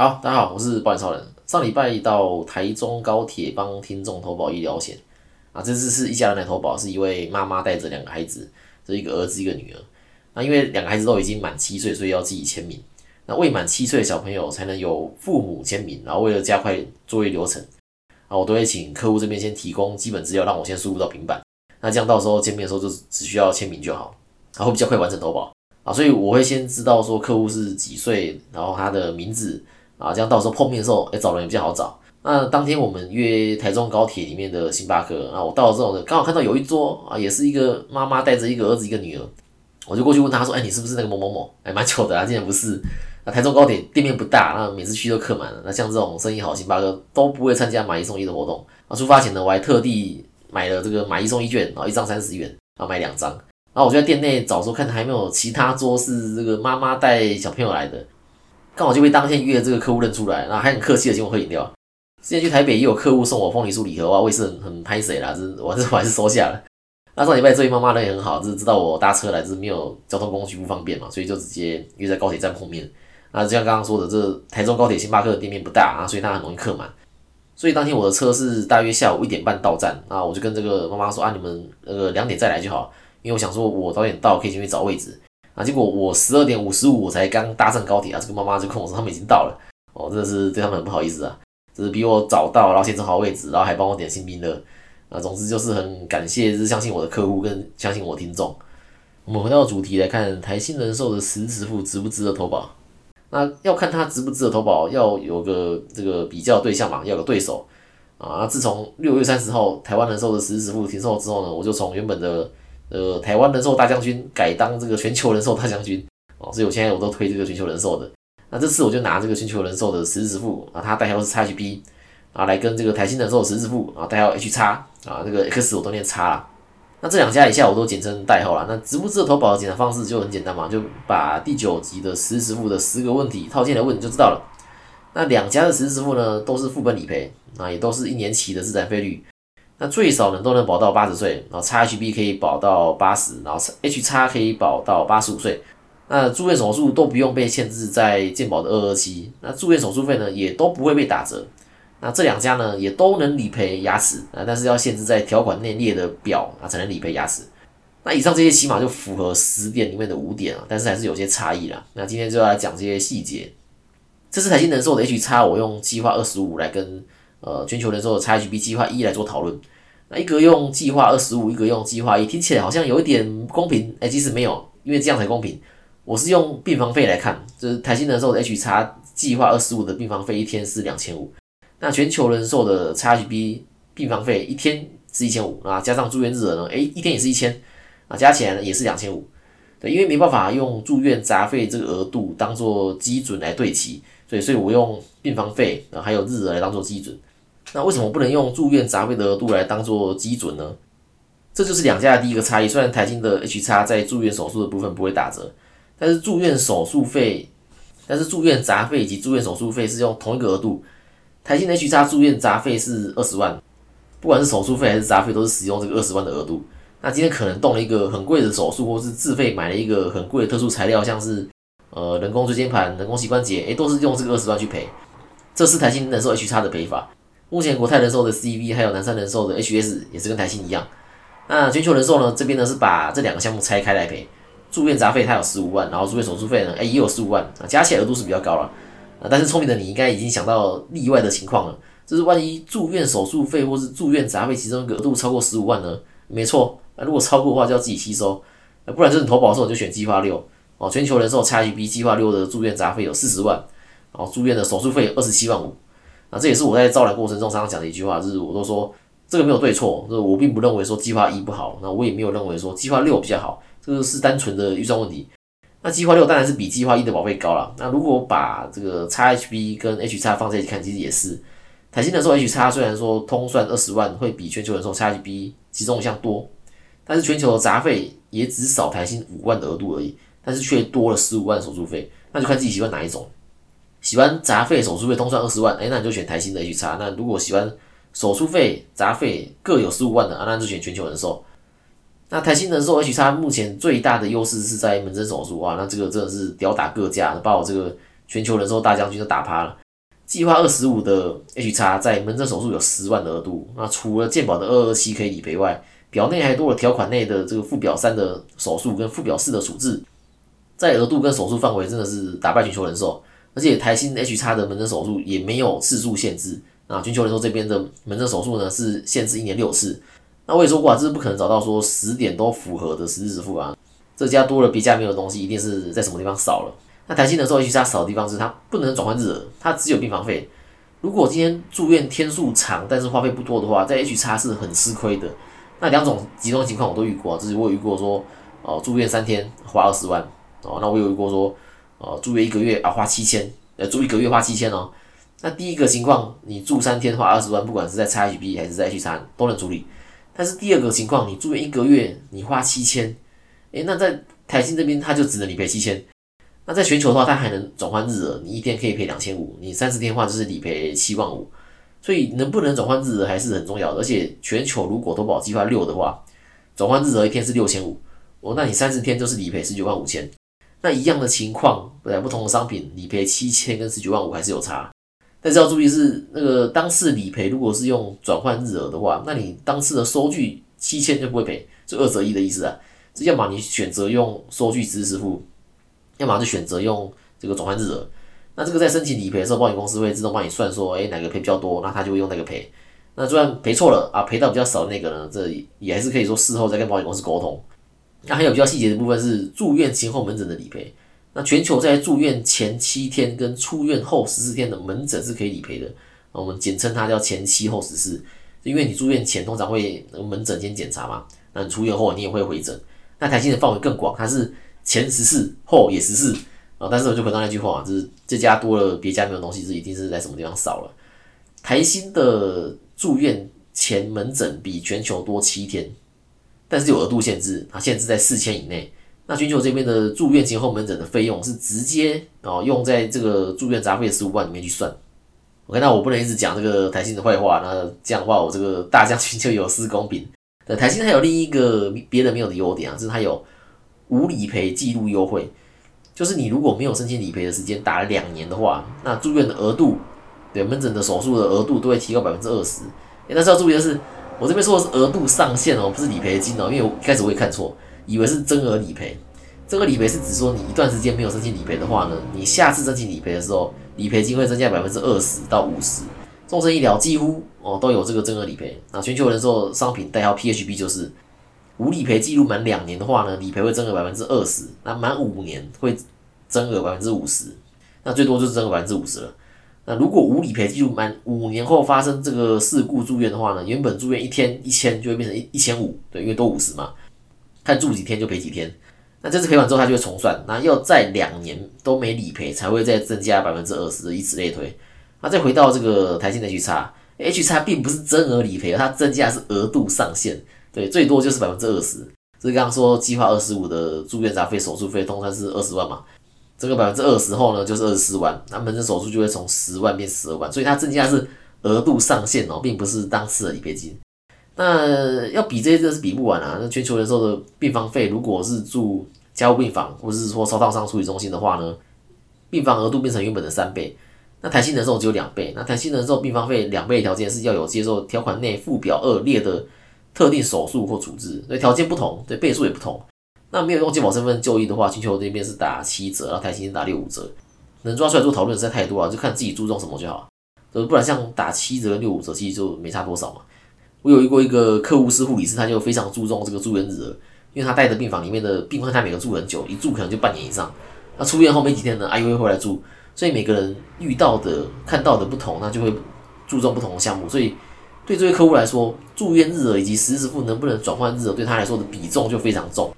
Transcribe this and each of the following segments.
好，大家好，我是保险超人。上礼拜到台中高铁帮听众投保医疗险啊，这次是一家人来投保，是一位妈妈带着两个孩子，这一个儿子一个女儿。那因为两个孩子都已经满七岁，所以要自己签名。那未满七岁的小朋友才能有父母签名。然后为了加快作业流程，啊，我都会请客户这边先提供基本资料，让我先输入到平板。那这样到时候见面的时候就只需要签名就好，然后比较快完成投保啊。所以我会先知道说客户是几岁，然后他的名字啊，这样到时候碰面的时候，哎，找人也比较好找。那当天我们约台中高铁里面的星巴克，啊，我到了之后呢，刚好看到有一桌啊，也是一个妈妈带着一个儿子一个女儿，我就过去问他说，哎，你是不是那个某某某？哎，蛮巧的啊，竟然不是。那台中高铁店面不大，那每次去都客满了。那像这种生意好星巴克都不会参加买一送一的活动。啊，出发前呢，我还特地。买了这个买一送一券，然后一张三十元，然后买两张。然后我就在店内找，说看还没有其他桌是这个妈妈带小朋友来的，刚好就被当天约的这个客户认出来，然后还很客气的请我喝饮料。之前去台北也有客户送我凤梨酥礼盒，哇，我也是很很拍谁啦，这我这我还是收下了。那上礼拜这位妈妈人也很好，就是知道我搭车来，就是没有交通工具不方便嘛，所以就直接约在高铁站碰面。那就像刚刚说的，这台中高铁星巴克的店面不大啊，所以它很容易客满。所以当天我的车是大约下午一点半到站，那我就跟这个妈妈说啊，你们那个两点再来就好，因为我想说我早点到可以进去找位置。啊，结果我十二点五十五才刚搭上高铁啊，这个妈妈就跟我说他们已经到了，哦，真的是对他们很不好意思啊，就是比我早到，然后先找好位置，然后还帮我点新冰乐，啊，总之就是很感谢，就是相信我的客户跟相信我听众。我们回到主题来看，台新人寿的实支付值不值得投保？那要看他值不值得投保，要有个这个比较对象嘛，要有个对手啊。那自从六月三十号台湾人寿的实时付停售之后呢，我就从原本的呃台湾人寿大将军改当这个全球人寿大将军哦，所以我现在我都推这个全球人寿的。那这次我就拿这个全球人寿的实时付啊，它代号是 XHB 啊，来跟这个台新人寿的实时付啊代号 H 叉啊，这个 X 我都念叉了。那这两家以下我都简称代号了。那值不值得投保的检查方式就很简单嘛，就把第九集的实时付的十个问题套进来问你就知道了。那两家的实时付呢，都是副本理赔，啊也都是一年期的自然费率。那最少呢都能保到八十岁，然后 XHB 可以保到八十，然后 H 叉可以保到八十五岁。那住院手术都不用被限制在健保的二二七，那住院手术费呢也都不会被打折。那这两家呢，也都能理赔牙齿啊，但是要限制在条款内列的表啊才能理赔牙齿。那以上这些起码就符合十点里面的五点啊，但是还是有些差异啦。那今天就要来讲这些细节。这次台新人寿的 H 叉，我用计划二十五来跟呃全球人寿的 XHB 计划一来做讨论。那一个用计划二十五，一个用计划一，听起来好像有一点不公平，哎，其实没有，因为这样才公平。我是用病房费来看，就是台新人寿的 H 叉计划二十五的病房费一天是两千五。那全球人寿的 XHB 病房费一天是一千五啊，加上住院日额呢，诶，一天也是一千啊，加起来呢也是两千五。对，因为没办法用住院杂费这个额度当做基准来对齐，所以所以我用病房费啊还有日额来当做基准。那为什么不能用住院杂费的额度来当做基准呢？这就是两家的第一个差异。虽然台金的 H 叉在住院手术的部分不会打折，但是住院手术费，但是住院杂费以及住院手术费是用同一个额度。台新的 H 叉住院杂费是二十万，不管是手术费还是杂费，都是使用这个二十万的额度。那今天可能动了一个很贵的手术，或是自费买了一个很贵的特殊材料，像是呃人工椎间盘、人工膝关节，诶，都是用这个二十万去赔。这是台新人寿 H 叉的赔法。目前国泰人寿的 CV 还有南山人寿的 HS 也是跟台新一样。那全球人寿呢，这边呢是把这两个项目拆开来赔。住院杂费它有十五万，然后住院手术费呢，诶也有十五万啊，加起来额度是比较高了。啊，但是聪明的你应该已经想到例外的情况了，就是万一住院手术费或是住院杂费其中一个额度超过十五万呢？没错，那，如果超过的话就要自己吸收，啊，不然就是你投保的时候就选计划六哦，全球人寿 XHB 计划六的住院杂费有四十万，然后住院的手术费二十七万五，啊，这也是我在招揽过程中常常讲的一句话，就是我都说这个没有对错，就是我并不认为说计划一不好，那我也没有认为说计划六比较好，这个是单纯的预算问题。那计划六当然是比计划一的保费高了。那如果把这个 XHB 跟 H x 放在一起看，其实也是。台新人寿 H x 虽然说通算二十万会比全球人寿 XHB 其中一项多，但是全球的杂费也只少台新五万的额度而已，但是却多了十五万手术费。那就看自己喜欢哪一种。喜欢杂费手术费通算二十万，哎，那你就选台新的 H 叉。那如果喜欢手术费杂费各有十五万的啊，那就选全球人寿。那台新人寿 H 叉目前最大的优势是在门诊手术啊，那这个真的是吊打各家，把我这个全球人寿大将军都打趴了。计划二十五的 H 叉在门诊手术有十万的额度，那除了健保的二二七可以理赔外，表内还多了条款内的这个附表三的手术跟附表四的处置，在额度跟手术范围真的是打败全球人寿，而且台新 H 叉的门诊手术也没有次数限制，那全球人寿这边的门诊手术呢是限制一年六次，那我也说过啊，这是不可能找到说十点都符合的十日支付啊，这家多了别家没有的东西，一定是在什么地方少了。那台新的时候，其实它少的地方是它不能转换日，它只有病房费。如果今天住院天数长，但是花费不多的话，在 H 叉是很吃亏的。那两种极端情况我都遇过，就是我有遇过说，哦住院三天花二十万，哦那我有遇过说，哦住院一个月啊花七千，呃住一个月花七千哦。那第一个情况，你住三天花二十万，不管是在 x H B 还是在 H 三都能处理。但是第二个情况，你住院一个月你花七千，诶，那在台新这边他就只能理赔七千。那在全球的话，它还能转换日额，你一天可以赔两千五，你三十天的话就是理赔七万五，所以能不能转换日额还是很重要的。而且全球如果投保计划六的话，转换日额一天是六千五，哦，那你三十天就是理赔十九万五千。那一样的情况，对不同的商品理赔七千跟十九万五还是有差。但是要注意是那个当次理赔，如果是用转换日额的话，那你当次的收据七千就不会赔，就二折一的意思啊。这要么你选择用收据支付。要么就选择用这个转换日额，那这个在申请理赔的时候，保险公司会自动帮你算说，哎，哪个赔比较多，那他就会用那个赔。那就算赔错了啊，赔到比较少的那个呢，这也还是可以说事后再跟保险公司沟通。那还有比较细节的部分是住院前后门诊的理赔。那全球在住院前七天跟出院后十四天的门诊是可以理赔的，我们简称它叫前七后十四，因为你住院前通常会门诊先检查嘛，那你出院后你也会回诊。那台新的范围更广，它是。前十四，后也十四啊！但是我就回到那句话，就是这家多了，别家没有东西，这一定是在什么地方少了。台新的住院前门诊比全球多七天，但是有额度限制，它限制在四千以内。那全球这边的住院前后门诊的费用是直接哦用在这个住院杂费的十五万里面去算。OK，那我不能一直讲这个台新的坏话，那这样的话我这个大将军就有失公平。那台新还有另一个别的没有的优点啊，就是它有。无理赔记录优惠，就是你如果没有申请理赔的时间打了两年的话，那住院的额度，对门诊的手术的额度都会提高百分之二十。但是要注意的是，我这边说的是额度上限哦，不是理赔金哦，因为我一开始我也看错，以为是增额理赔。增额理赔是指说你一段时间没有申请理赔的话呢，你下次申请理赔的时候，理赔金会增加百分之二十到五十。众生医疗几乎哦都有这个增额理赔，那全球人寿商品代号 PHB 就是。无理赔记录满两年的话呢，理赔会增额百分之二十；那满五年会增额百分之五十，那最多就是增额百分之五十了。那如果无理赔记录满五年后发生这个事故住院的话呢，原本住院一天一千就会变成一一千五，对，因为多五十嘛，看住几天就赔几天。那这次赔完之后，它就会重算，那要在两年都没理赔才会再增加百分之二十，以此类推。那再回到这个台新的 H 叉，H 叉并不是增额理赔，它增加是额度上限。对，最多就是百分之二十。所以刚刚说计划二十五的住院杂费、手术费，通常是二十万嘛。这个百分之二十后呢，就是二十四万。那门诊手术就会从十万变十二万，所以它增加是额度上限哦，并不是当次的理赔金。那要比这些，真的是比不完啊。那全球人寿的病房费，如果是住加护病房，或者是说烧烫伤处理中心的话呢，病房额度变成原本的三倍。那台新人寿只有两倍。那台新人寿病房费两倍条件是要有接受条款内附表二列的。特定手术或处置，所以条件不同，对倍数也不同。那没有用健保身份就医的话，全球这边是打七折，然后台新打六五折。能抓出来做讨论实在太多了，就看自己注重什么就好。呃，不然像打七折、六五折，其实就没差多少嘛。我有遇过一个客户是护理师，他就非常注重这个住院日额，因为他带的病房里面的病患，他每个住很久，一住可能就半年以上。那出院后没几天呢，阿姨会回来住，所以每个人遇到的、看到的不同，那就会注重不同的项目，所以。对这位客户来说，住院日额以及实时付能不能转换日额，对他来说的比重就非常重。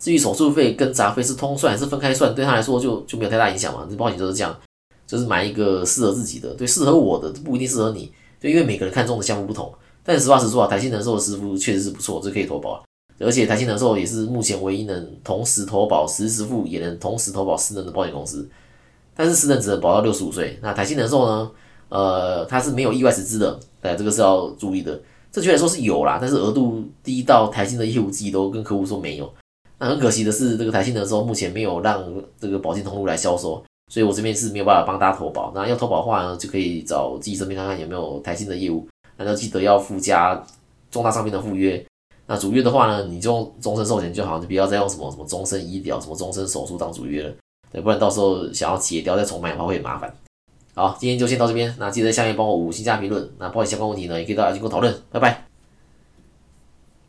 至于手术费跟杂费是通算还是分开算，对他来说就就没有太大影响嘛。这保险就是这样，就是买一个适合自己的，对，适合我的不一定适合你，对，因为每个人看中的项目不同。但实话实说啊，台新人寿的师傅确实是不错，这可以投保。而且台新人寿也是目前唯一能同时投保实时付，也能同时投保私人的保险公司。但是私人只能保到六十五岁，那台新人寿呢？呃，它是没有意外死资的，哎，这个是要注意的。正确来说是有啦，但是额度低到台新的业务自己都跟客户说没有。那很可惜的是，这个台信的时候目前没有让这个保险通路来销售。所以我这边是没有办法帮大家投保。那要投保的话呢，就可以找自己身边看看有没有台信的业务，那就记得要附加重大商品的附约。那主约的话呢，你就用终身寿险就好，就不要再用什么什么终身医疗、什么终身手术当主约了，对，不然到时候想要解掉再重买的话会很麻烦。好，今天就先到这边，那记得下面帮我五星加评论。那不好意思相关问题呢，也可以到阿金跟我讨论，拜拜。